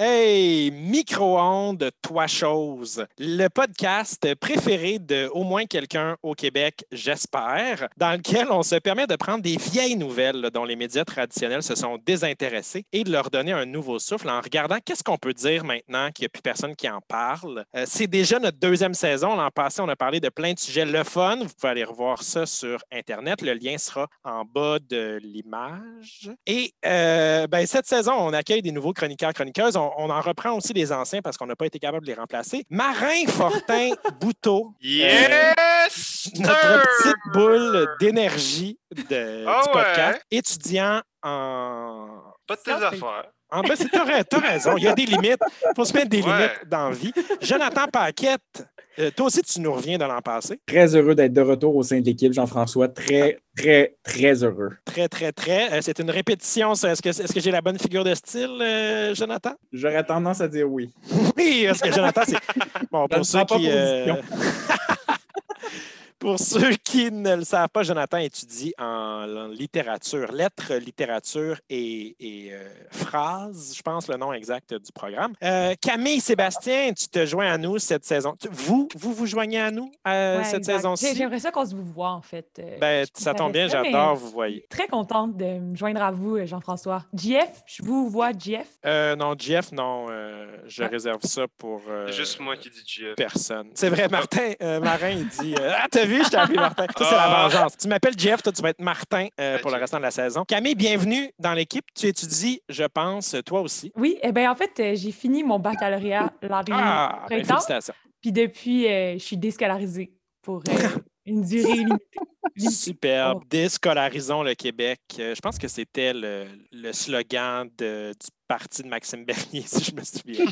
Hey, micro-ondes, toi chose, le podcast préféré de au moins quelqu'un au Québec, j'espère, dans lequel on se permet de prendre des vieilles nouvelles dont les médias traditionnels se sont désintéressés et de leur donner un nouveau souffle en regardant qu'est-ce qu'on peut dire maintenant qu'il n'y a plus personne qui en parle. Euh, c'est déjà notre deuxième saison. L'an passé, on a parlé de plein de sujets le fun. Vous pouvez aller revoir ça sur Internet. Le lien sera en bas de l'image. Et euh, ben, cette saison, on accueille des nouveaux chroniqueurs, chroniqueuses. On, on en reprend aussi les anciens parce qu'on n'a pas été capable de les remplacer. Marin Fortin Bouteau. Yes! notre sir! petite boule d'énergie de- Ah du podcast. ouais. Étudiant en. Pas de tes affaires. En ben, c'est- t'as, ra- t'as raison, il y a des limites. Il faut se mettre des Ouais. limites dans la vie. Jonathan Paquette, euh, toi aussi, tu nous reviens de l'an passé. Très heureux d'être de retour au sein de l'équipe, Jean-François. Très, très, très heureux. Très, très, très. Euh, c'est une répétition. ça. Est-ce que, j'ai la bonne figure de style, euh, Jonathan? J'aurais tendance à dire oui. Oui, parce que Jonathan, c'est. Bon, pour ceux qui. Pour ceux qui ne le savent pas, Jonathan étudie en, en littérature, lettres, littérature et, et, euh, phrases, je pense le nom exact du programme. Euh, Camille Sébastien, tu te joins à nous cette saison. Tu- Vous, vous vous joignez à nous euh, Ouais, cette saison-ci? J'aimerais ça qu'on se vous voit, en fait. Euh, Ben, ça tombe bien, j'adore vous voyez. Très contente de me joindre à vous, Jean-François. JF, je vous vois, JF. Euh, non, Jeff, non, euh, je Ah. réserve ça pour euh, C'est juste moi qui dis GF. personne. C'est vrai, Martin, euh, Marin, il dit euh, Ah, t'as vu, je t'ai appelé Martin. Ça, c'est la Ah. vengeance. Tu m'appelles Jeff, toi, tu vas être Martin euh, pour le restant de la saison. Camille, bienvenue dans l'équipe. Tu étudies, je pense, toi aussi. Oui, eh bien, en fait, euh, j'ai fini mon baccalauréat l'an dernier, Ah, ben, félicitations. puis depuis, euh, je suis déscolarisée pour euh, une durée limitée. Superbe. Oh. Déscolarisons le Québec. Euh, je pense que c'était le, le slogan de- du parti de Maxime Bernier, si je me souviens.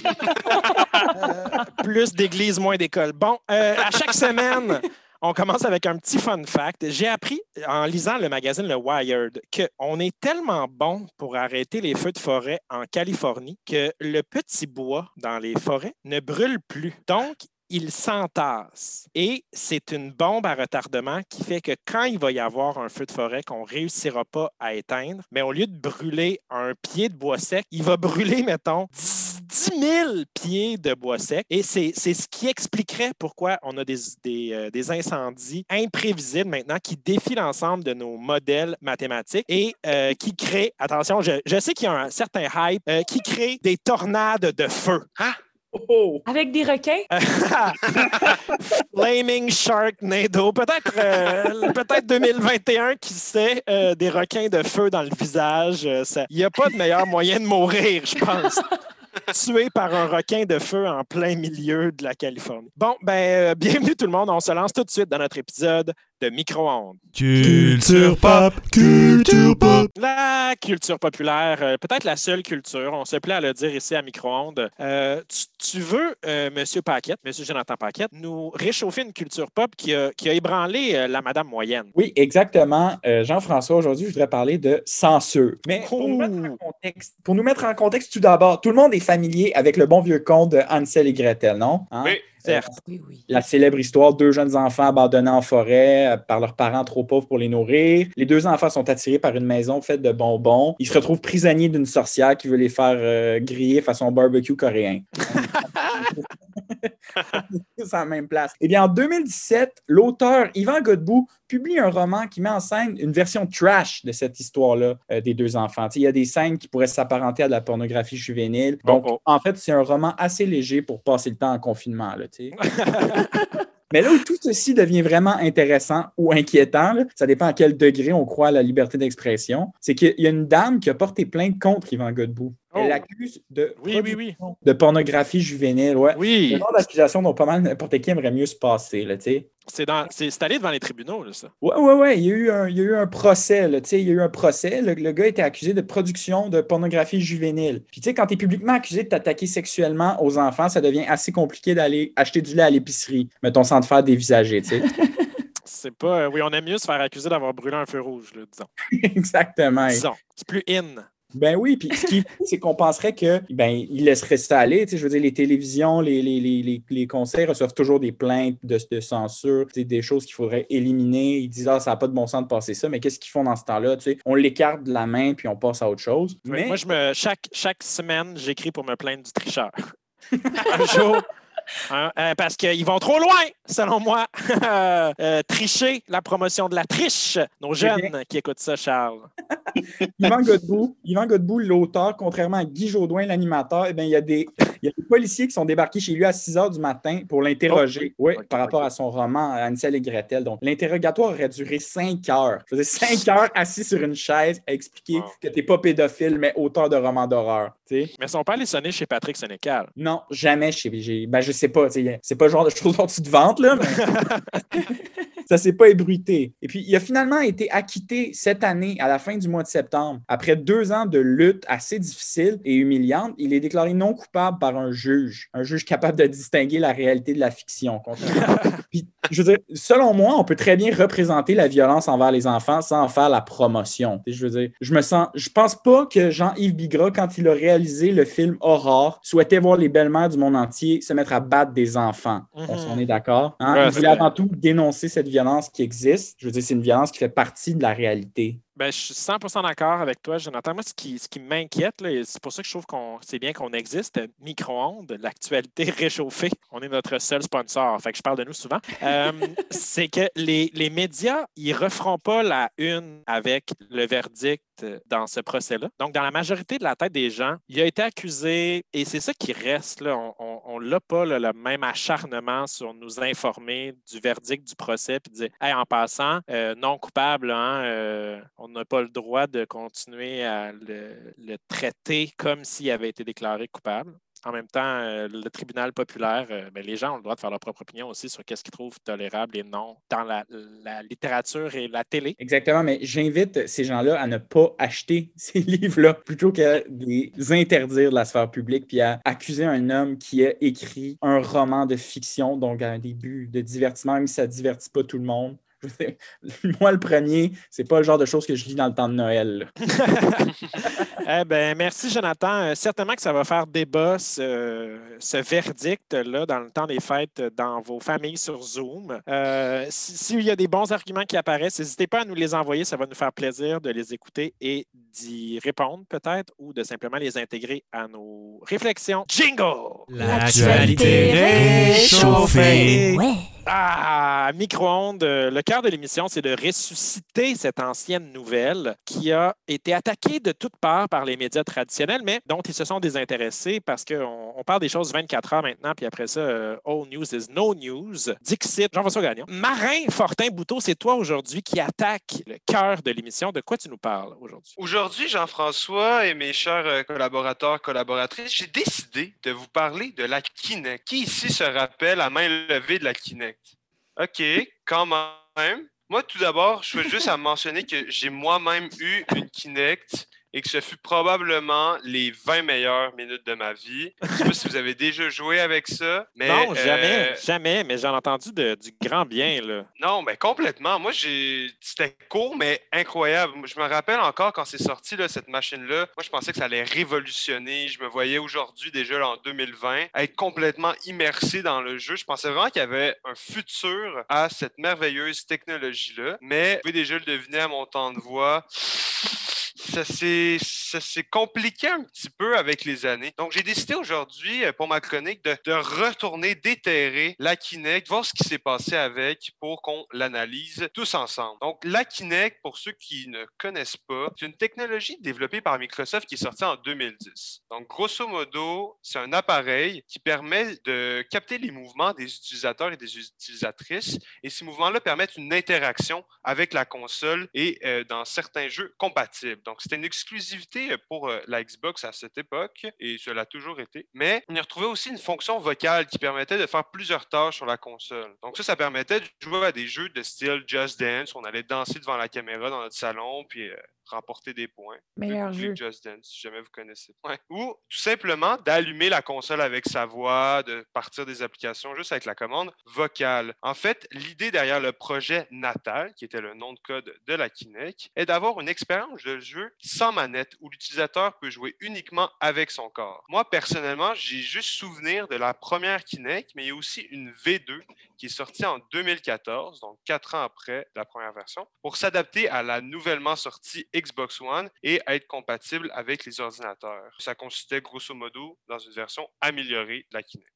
Euh, plus d'églises, moins d'écoles. Bon, euh, à chaque semaine, on commence avec un petit fun fact. J'ai appris en lisant le magazine Le Wired qu'on est tellement bon pour arrêter les feux de forêt en Californie que le petit bois dans les forêts ne brûle plus. Donc, il s'entasse. Et c'est une bombe à retardement qui fait que quand il va y avoir un feu de forêt qu'on ne réussira pas à éteindre, mais au lieu de brûler un pied de bois sec, il va brûler, mettons, 10 10 000 pieds de bois sec. Et c'est c'est ce qui expliquerait pourquoi on a des, des, euh, des incendies imprévisibles maintenant qui défient l'ensemble de nos modèles mathématiques et euh, qui créent, attention, je, je sais qu'il y a un certain hype, euh, qui crée des tornades de feu. Oh! Avec des requins, Flaming Sharknado. Peut-être euh, peut-être 2021, qui sait, euh, des requins de feu dans le visage. euh, Il n'y a pas de meilleur moyen de mourir, je pense. Tué par un requin de feu en plein milieu de la Californie. Bon, ben, euh, bienvenue tout le monde. On se lance tout de suite dans notre épisode de Micro-ondes. Culture pop, culture pop. La culture populaire, euh, peut-être la seule culture, on se plaît à le dire ici à Micro-ondes. Euh, tu, tu veux, euh, Monsieur Paquette, Monsieur Jonathan Paquette, nous réchauffer une culture pop qui a, qui a ébranlé euh, la madame moyenne. Oui, exactement. Euh, Jean-François, aujourd'hui, je voudrais parler de censure. Mais pour nous, mettre en contexte, pour nous mettre en contexte, tout d'abord, tout le monde est familier avec le bon vieux conte de Hansel et Gretel, non? Hein? Oui. Certes. oui, oui. La célèbre histoire, deux jeunes enfants abandonnés en forêt euh, par leurs parents trop pauvres pour les nourrir. Les deux enfants sont attirés par une maison faite de bonbons. Ils se retrouvent prisonniers d'une sorcière qui veut les faire euh, griller façon barbecue coréen. C'est la même place. Eh bien, en 2017, l'auteur Yvan Godbout publie un roman qui met en scène une version trash de cette histoire-là euh, des deux enfants. Il y a des scènes qui pourraient s'apparenter à de la pornographie juvénile. Donc, Oh, oh. en fait, c'est un roman assez léger pour passer le temps en confinement. Là. Mais là où tout ceci devient vraiment intéressant ou inquiétant, là, ça dépend à quel degré on croit à la liberté d'expression, c'est qu'il y a une dame qui a porté plainte contre Yvan Godbout. Elle Oh. l'accuse de, Oui, oui, oui. de pornographie juvénile. Ouais. Oui. le genre d'accusation dont pas mal n'importe qui aimerait mieux se passer. Là, tu sais. C'est dans- c'est c'est allé devant les tribunaux, là, ça. Ouais, ouais, ouais. Il y a eu un, il y a eu un procès, là, tu sais, il y a eu un procès. Le, le gars était accusé de production de pornographie juvénile. Puis, tu sais, quand tu es publiquement accusé de t'attaquer sexuellement aux enfants, ça devient assez compliqué d'aller acheter du lait à l'épicerie, mettons, sans te faire dévisager, tu sais. C'est pas. euh, oui, on aime mieux se faire accuser d'avoir brûlé un feu rouge, là, disons. Exactement. Disons. C'est plus in. Ben oui, puis ce qui c'est qu'on penserait que ben il laisserait ça aller. Tu sais, je veux dire, les télévisions, les, les, les, les, les conseils reçoivent toujours des plaintes de, de censure, tu sais, des choses qu'il faudrait éliminer. Ils disent Ah, ça n'a pas de bon sens de passer ça, mais qu'est-ce qu'ils font dans ce temps-là? Tu sais, on l'écarte de la main puis on passe à autre chose. Oui, Mais Moi, je me, chaque, chaque semaine, j'écris pour me plaindre du tricheur. un jour. Hein, euh, parce qu'ils vont trop loin, selon moi. Euh, tricher, la promotion de la triche. Nos jeunes qui écoutent ça, Charles. Yvan Godbout, Yvan Godbout, l'auteur, contrairement à Guy Jodoin, l'animateur, eh bien, il, y a des, il y a des policiers qui sont débarqués chez lui à 6 heures du matin pour l'interroger. oui, Ok, par rapport à son roman Ansel et Gretel. Donc, l'interrogatoire aurait duré 5 heures. Je dire, 5 heures assis sur une chaise à expliquer Wow. que tu n'es pas pédophile, mais auteur de romans d'horreur. Mais son père allé sonner chez Patrick Sénécal. Non, jamais chez j'ai- Ben, je sais pas. C'est pas le genre de choses dont tu te vantes, là, mais ça s'est pas ébruité. Et puis, il a finalement été acquitté cette année, à la fin du mois de septembre. Après deux ans de lutte assez difficile et humiliante, il est déclaré non coupable par un juge. Un juge capable de distinguer la réalité de la fiction. Puis, je veux dire, selon moi, on peut très bien représenter la violence envers les enfants sans en faire la promotion. Je veux dire, je me sens, je pense pas que Jean-Yves Bigra, quand il a réalisé le film Aurore, souhaitait voir les belles-mères du monde entier se mettre à battre des enfants. On Mhm. s'en est d'accord. hein? Ouais, il voulait avant tout dénoncer cette violence qui existe. Je veux dire, c'est une violence qui fait partie de la réalité. Ben, je suis 100% d'accord avec toi, Jonathan. Moi, ce qui, ce qui m'inquiète, c'est pour ça que je trouve qu'on c'est bien qu'on existe, micro-ondes, l'actualité réchauffée. On est notre seul sponsor, fait que je parle de nous souvent. Euh, c'est que les, les médias, ils referont pas la une avec le verdict dans ce procès-là. Donc, dans la majorité de la tête des gens, il a été accusé, et c'est ça qui reste, là, on n'a pas là, le même acharnement sur nous informer du verdict du procès, puis dire, hey, en passant, euh, non coupable, hein, euh, on n'a pas le droit de continuer à le, traiter comme s'il avait été déclaré coupable. En même temps, euh, le tribunal populaire, euh, ben, les gens ont le droit de faire leur propre opinion aussi sur qu'est-ce qu'ils trouvent tolérable et non dans la, littérature et la télé. Exactement, mais j'invite ces gens-là à ne pas acheter ces livres-là plutôt qu'à les interdire de la sphère publique puis à accuser un homme qui a écrit un roman de fiction, donc à un début de divertissement, même si ça ne divertit pas tout le monde. Moi, le premier, c'est pas le genre de choses que je lis dans le temps de Noël. Eh ben, merci, Jonathan. Euh, certainement que ça va faire débat, ce, verdict-là, dans le temps des fêtes, euh, dans vos familles sur Zoom. Euh, si- S'il y a des bons arguments qui apparaissent, n'hésitez pas à nous les envoyer. Ça va nous faire plaisir de les écouter et d'y répondre, peut-être, ou de simplement les intégrer à nos réflexions. Jingle! L'actualité réchauffée. Ouais. Ah, micro-ondes, euh, le cœur de l'émission, c'est de ressusciter cette ancienne nouvelle qui a été attaquée de toutes parts par les médias traditionnels, mais dont ils se sont désintéressés parce qu'on on parle des choses 24 heures maintenant, puis après ça, euh, all news is no news. Dixit, Jean-François Gagnon. Marin Fortin-Bouteau, c'est toi aujourd'hui qui attaque le cœur de l'émission. De quoi tu nous parles aujourd'hui? Aujourd'hui, Jean-François et mes chers euh, collaborateurs, collaboratrices, j'ai décidé de vous parler de la Kinect. Qui ici se rappelle à main levée de la Kinect? OK, quand même. Moi, tout d'abord, je veux juste à mentionner que j'ai moi-même eu une Kinect et que ce fut probablement les 20 meilleures minutes de ma vie. Je ne sais pas si vous avez déjà joué avec ça, mais... non, jamais, euh, jamais, mais j'en ai entendu de- du grand bien. Là. non, mais complètement. Moi, j'ai. C'était court, mais incroyable. Je me rappelle encore quand c'est sorti, là, cette machine-là. Moi, je pensais que ça allait révolutionner. Je me voyais aujourd'hui, déjà là, en 2020, être complètement immersé dans le jeu. Je pensais vraiment qu'il y avait un futur à cette merveilleuse technologie-là. Mais vous pouvez déjà le deviner à mon temps de voix. Ça s'est ça s'est compliqué un petit peu avec les années. Donc, j'ai décidé aujourd'hui, euh, pour ma chronique, de, retourner déterrer la Kinect, voir ce qui s'est passé avec pour qu'on l'analyse tous ensemble. Donc, la Kinect, pour ceux qui ne connaissent pas, c'est une technologie développée par Microsoft qui est sortie en 2010. Donc, grosso modo, c'est un appareil qui permet de capter les mouvements des utilisateurs et des utilisatrices et ces mouvements-là permettent une interaction avec la console et euh, dans certains jeux compatibles. Donc, c'était une exclusivité pour euh, la Xbox à cette époque, et cela a toujours été. Mais on y retrouvait aussi une fonction vocale qui permettait de faire plusieurs tâches sur la console. Donc ça, ça permettait de jouer à des jeux de style Just Dance. On allait danser devant la caméra dans notre salon, puis euh, remporter des points. Meilleur jeu. Just Dance, si jamais vous connaissez. Ouais. Ou tout simplement d'allumer la console avec sa voix, de partir des applications juste avec la commande vocale. En fait, l'idée derrière le projet Natal, qui était le nom de code de la Kinect, est d'avoir une expérience de jeu sans manette où l'utilisateur peut jouer uniquement avec son corps. Moi, personnellement, j'ai juste souvenir de la première Kinect, mais il y a aussi une V2 qui est sortie en 2014, donc quatre ans après la première version, pour s'adapter à la nouvellement sortie Xbox One et être compatible avec les ordinateurs. Ça consistait grosso modo dans une version améliorée de la Kinect.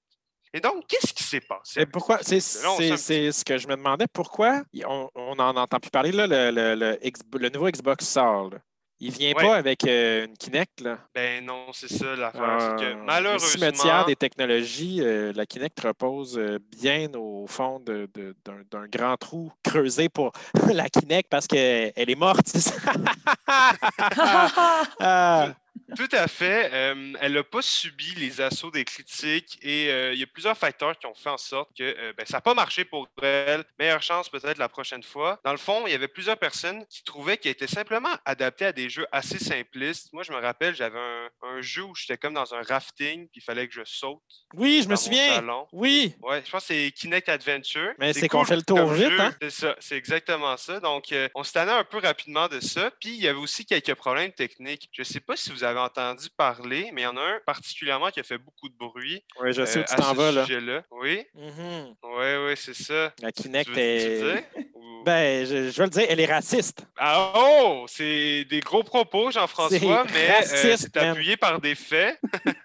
Et donc, qu'est-ce qui s'est passé? Et pourquoi? C'est ce que je me demandais. Pourquoi on, on en entend plus parler, là, le, le- le le nouveau Xbox sort. là. Il vient Ouais. pas avec euh, une Kinect. Là. Ben non, c'est ça l'affaire. c'est que Euh, Le malheureusement, cimetière des technologies, euh, la Kinect repose euh, bien au fond de- de- d'un d'un grand trou creusé pour la Kinect parce qu'elle est morte. Tout à fait. Euh, elle n'a pas subi les assauts des critiques et euh, il y a plusieurs facteurs qui ont fait en sorte que euh, ben, ça n'a pas marché pour elle. Meilleure chance peut-être la prochaine fois. Dans le fond, il y avait plusieurs personnes qui trouvaient qu'elle était simplement adaptée à des jeux assez simplistes. Moi, je me rappelle, j'avais un, un jeu où j'étais comme dans un rafting puis il fallait que je saute. oui, je me souviens. salon. Oui. Ouais, je pense que c'est Kinect Adventure. Mais c'est qu'on fait le tour vite, hein? C'est ça, c'est exactement ça. Donc, on se tannait un peu rapidement de ça. Puis, il y avait aussi quelques problèmes techniques. Je ne sais pas si vous avez entendu parler, mais il y en a un particulièrement qui a fait beaucoup de bruit. Oui, je sais euh, où tu à t'en vas. là. sujet-là. Oui, Mhm. oui, oui, c'est ça. La Tu Kinect veux, tu est. veux? Ou- Ben, je, je vais le dire, elle est raciste. Ah, oh, c'est des gros propos, Jean-François, mais euh, raciste, c'est appuyé par des faits.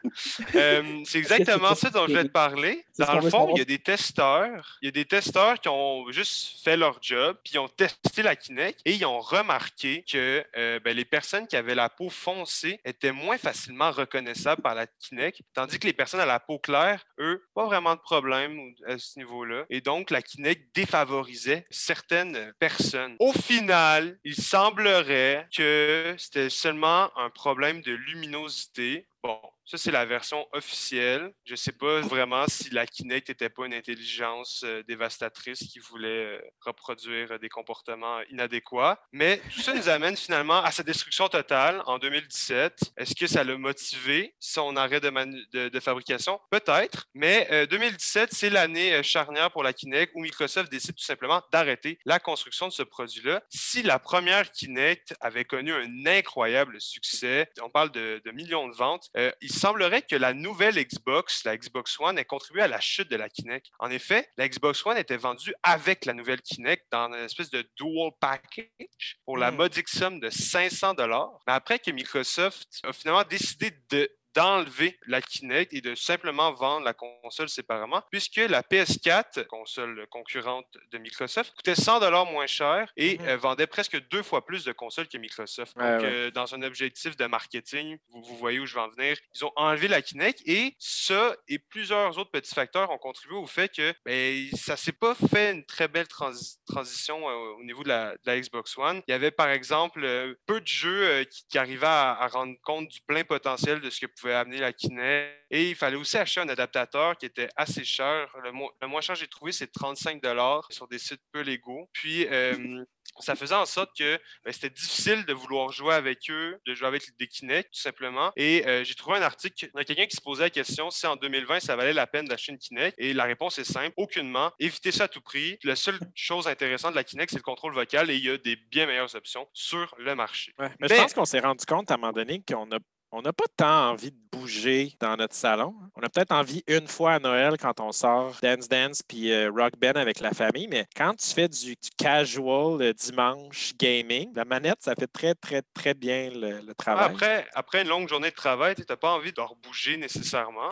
Euh, c'est exactement ça dont je vais te parler. Dans le fond, il y a des testeurs. Il y a des testeurs qui ont juste fait leur job, puis ils ont testé la Kinect et ils ont remarqué que euh, ben, les personnes qui avaient la peau foncée étaient moins facilement reconnaissables par la Kinect, tandis que les personnes à la peau claire, eux, pas vraiment de problème à ce niveau-là. Et donc, la Kinect défavorisait certaines personnes. Au final, il semblerait que c'était seulement un problème de luminosité. Bon, ça, c'est la version officielle. Je ne sais pas vraiment si la Kinect n'était pas une intelligence euh, dévastatrice qui voulait euh, reproduire euh, des comportements inadéquats. Mais tout ça nous amène finalement à sa destruction totale en 2017. Est-ce que ça l'a motivé, son arrêt de, fabrication? Peut-être. Mais euh, 2017, c'est l'année charnière pour la Kinect où Microsoft décide tout simplement d'arrêter la construction de ce produit-là. Si la première Kinect avait connu un incroyable succès, on parle de millions de ventes, euh, il semblerait que la nouvelle Xbox, la Xbox One, ait contribué à la chute de la Kinect. En effet, la Xbox One était vendue avec la nouvelle Kinect dans une espèce de dual package pour la Hmm. modique somme de 500 dollars. Mais après que Microsoft a finalement décidé de d'enlever la Kinect et de simplement vendre la console séparément, puisque la PS4, console concurrente de Microsoft, coûtait 100 dollars moins cher et Mhm. euh, vendait presque deux fois plus de consoles que Microsoft. Donc, Ouais, ouais. euh, dans un objectif de marketing, vous, vous voyez où je vais en venir, ils ont enlevé la Kinect et ça et plusieurs autres petits facteurs ont contribué au fait que ben, ça s'est pas fait une très belle transi- transition euh, au niveau de la, de la Xbox One. Il y avait par exemple peu de jeux qui, qui arrivaient à, à rendre compte du plein potentiel de ce que pouvait amener la Kinect. Et il fallait aussi acheter un adaptateur qui était assez cher. Le, mo- le moins cher que j'ai trouvé, c'est 35 sur des sites peu légaux. Puis, euh, ça faisait en sorte que ben, c'était difficile de vouloir jouer avec eux, de jouer avec des Kinect, tout simplement. Et euh, j'ai trouvé un article, a quelqu'un qui se posait la question si en 2020, ça valait la peine d'acheter une Kinect. Et la réponse est simple, aucunement. Évitez ça à tout prix. La seule chose intéressante de la Kinect, c'est le contrôle vocal et il y a des bien meilleures options sur le marché. Ouais, Mais, Mais- je pense qu'on s'est rendu compte à un moment donné qu'on a on n'a pas tant envie de bouger dans notre salon. On a peut-être envie une fois à Noël quand on sort Dance Dance puis euh, Rock Band avec la famille, mais quand tu fais du, du casual euh, dimanche gaming, la manette, ça fait très, très, très bien le, le travail. Après, après une longue journée de travail, tu n'as pas envie de rebouger nécessairement.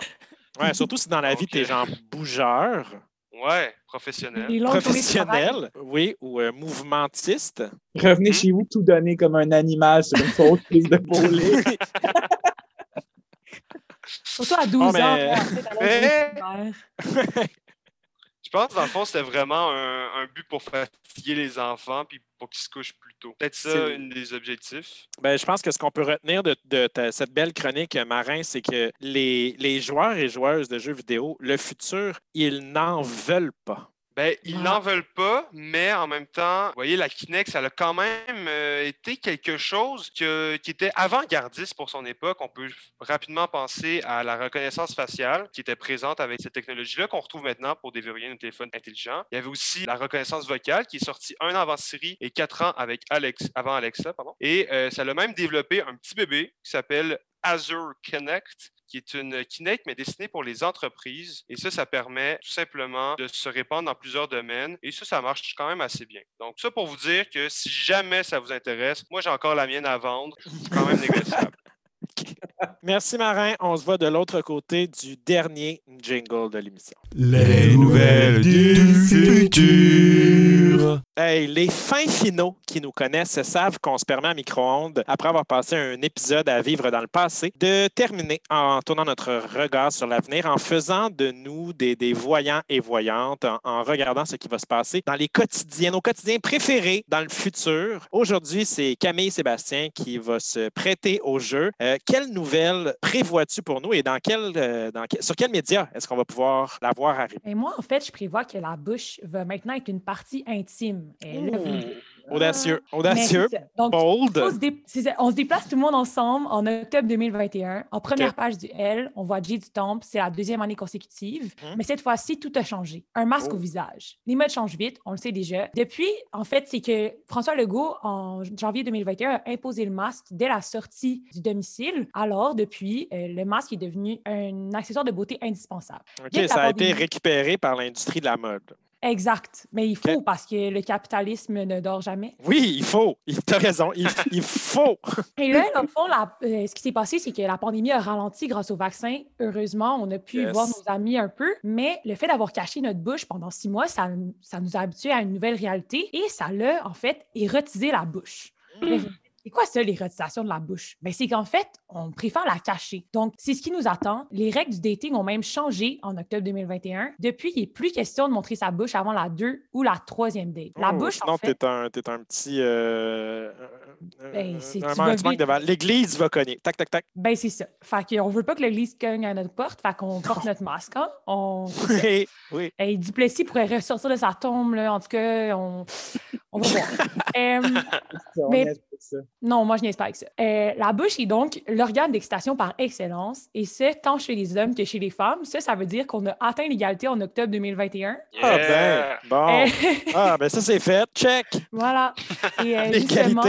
Ouais, surtout si dans la vie, Donc, tu es genre bougeur, Ouais, professionnel. Professionnel, oui, ou euh, mouvementiste. Revenez Mhm. chez vous tout donné comme un animal sur une fausse piste de bowling. Surtout à 12 Oh, ans. mais- scolaire. Je pense dans le fond, c'était vraiment un, un but pour fatiguer les enfants puis pour qu'ils se couchent plus tôt. Peut-être ça, C'est- une des objectifs. Ben, je pense que ce qu'on peut retenir de, de ta- cette belle chronique, Marin, c'est que les, les joueurs et joueuses de jeux vidéo, le futur, ils n'en veulent pas. Ben, ils n'en veulent pas, mais en même temps, vous voyez, la Kinect, ça a quand même euh, été quelque chose que- qui était avant-gardiste pour son époque. On peut rapidement penser à la reconnaissance faciale qui était présente avec cette technologie-là qu'on retrouve maintenant pour déverrouiller nos téléphones intelligents. Il y avait aussi la reconnaissance vocale qui est sortie un an avant Siri et quatre ans avec Alex, avant Alexa. Pardon. Et euh, ça a même développé un petit bébé qui s'appelle Azure Connect qui est une Kinect, mais destinée pour les entreprises. Et ça, ça permet tout simplement de se répandre dans plusieurs domaines. Et ça, ça marche quand même assez bien. Donc, ça pour vous dire que si jamais ça vous intéresse, moi, j'ai encore la mienne à vendre. C'est quand même négociable. Merci, Marin. On se voit de l'autre côté du dernier jingle de l'émission. Les nouvelles du futur. Hey, les fins finaux qui nous connaissent savent qu'on se permet à micro-ondes, après avoir passé un épisode à vivre dans le passé, de terminer en tournant notre regard sur l'avenir, en faisant de nous des, des voyants et voyantes, en, en regardant ce qui va se passer dans les quotidiens, nos quotidiens préférés dans le futur. Aujourd'hui, c'est Camille Sébastien qui va se prêter au jeu. Euh, quelle nouvelle prévois-tu pour nous et dans quel, euh, dans quel- sur quel média est-ce qu'on va pouvoir la voir? Arriver? Et moi, en fait, je prévois que la bouche va maintenant être une partie intime. Et là, vous- Audacieux, Mais audacieux. Donc, bold. on se, dé- c'est ça, on se déplace tout le monde ensemble en octobre 2021. En première page du L, on voit Jay du Temple, c'est la deuxième année consécutive. Mhm. Mais cette fois-ci, tout a changé. Un masque Oh. au visage. Les modes changent vite, on le sait déjà. Depuis, en fait, c'est que François Legault, en janvier 2021, a imposé le masque dès la sortie du domicile. Alors, depuis, euh, le masque est devenu un accessoire de beauté indispensable. OK, ça a été récupéré par l'industrie de la mode. Exact. Mais il faut parce que le capitalisme ne dort jamais. Oui, il faut. Tu as raison. Il, il faut. Et là, dans le fond, la- euh, ce qui s'est passé, c'est que la pandémie a ralenti grâce au vaccin. Heureusement, on a pu Yes. voir nos amis un peu, mais le fait d'avoir caché notre bouche pendant six mois, ça, ça nous a habitués à une nouvelle réalité et ça l'a, en fait, érotisé la bouche. Mais C'est quoi ça, l'érotisation de la bouche? Ben, c'est qu'en fait, on préfère la cacher. Donc, c'est ce qui nous attend. Les règles du dating ont même changé en octobre 2021. Depuis, il n'est plus question de montrer sa bouche avant la deux ou la troisième date. La Oh, bouche, Sinon, en fait, t'es un, t'es un petit. euh, Ben, euh, un de val- L'église va cogner. Tac, tac, tac. Ben, c'est ça. Fait qu'on veut pas que l'église cogne à notre porte, fait qu'on porte notre masque. Hein? On... Oui, oui. Hey, Duplessis pourrait ressortir de sa tombe, là. En tout cas, on, on va voir. Euh, Mais- ça. non, moi, je niaise pas avec ça. Euh, la bouche est donc l'organe d'excitation par excellence, et ce, tant chez les hommes que chez les femmes. Ça, ça veut dire qu'on a atteint l'égalité en octobre 2021. Ah, Yeah! ben, bon. Euh, Ah, ben, ça, c'est fait. Check. voilà. Et euh, justement,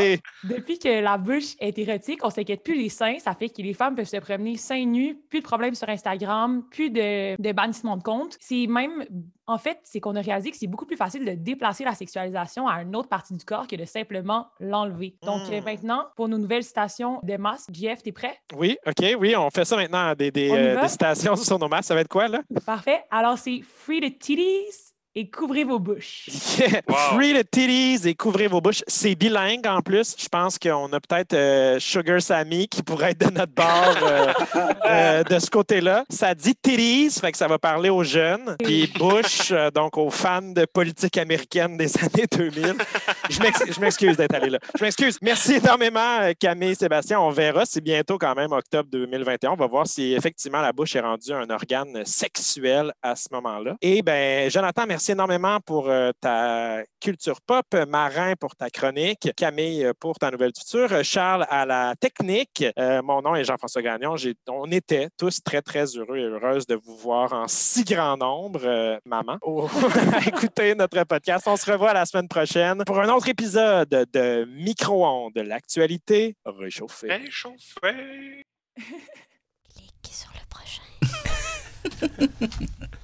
depuis que la bouche est érotique, on s'inquiète plus des seins. Ça fait que les femmes peuvent se promener seins nus, plus de problèmes sur Instagram, plus de, de bannissement de compte. C'est même, en fait, c'est qu'on a réalisé que c'est beaucoup plus facile de déplacer la sexualisation à une autre partie du corps que de simplement l'enlever. Donc euh, Hmm. maintenant, pour nos nouvelles citations de masque, JF, t'es prêt? Oui, OK, oui, on fait ça maintenant, des, des, euh, des citations sur nos masques. Ça va être quoi, là? Parfait. Alors c'est free the titties et couvrez vos bouches. Yeah. Wow. Free the titties et couvrez vos bouches. C'est bilingue en plus. Je pense qu'on a peut-être euh, Sugar Sammy qui pourrait être de notre bord euh, euh, de ce côté-là. Ça dit titties, fait que ça va parler aux jeunes. Puis Bush, euh, donc aux fans de politique américaine des années 2000. Je m'ex- je m'excuse d'être allé là. Je m'excuse. Merci énormément, Camille et Sébastien. On verra. C'est bientôt quand même octobre 2021. On va voir si effectivement la bouche est rendue un organe sexuel à ce moment-là. Et ben, Jonathan, merci énormément pour euh, ta culture pop, Marin pour ta chronique, Camille euh, pour ta nouvelle future, euh, Charles à la technique. Euh, mon nom est Jean-François Gagnon. J'ai- On était tous très, très heureux et heureuses de vous voir en si grand nombre, euh, maman, à écouter notre podcast. On se revoit la semaine prochaine pour un autre épisode de Micro-ondes, l'actualité réchauffée. Réchauffé! Clique sur le prochain.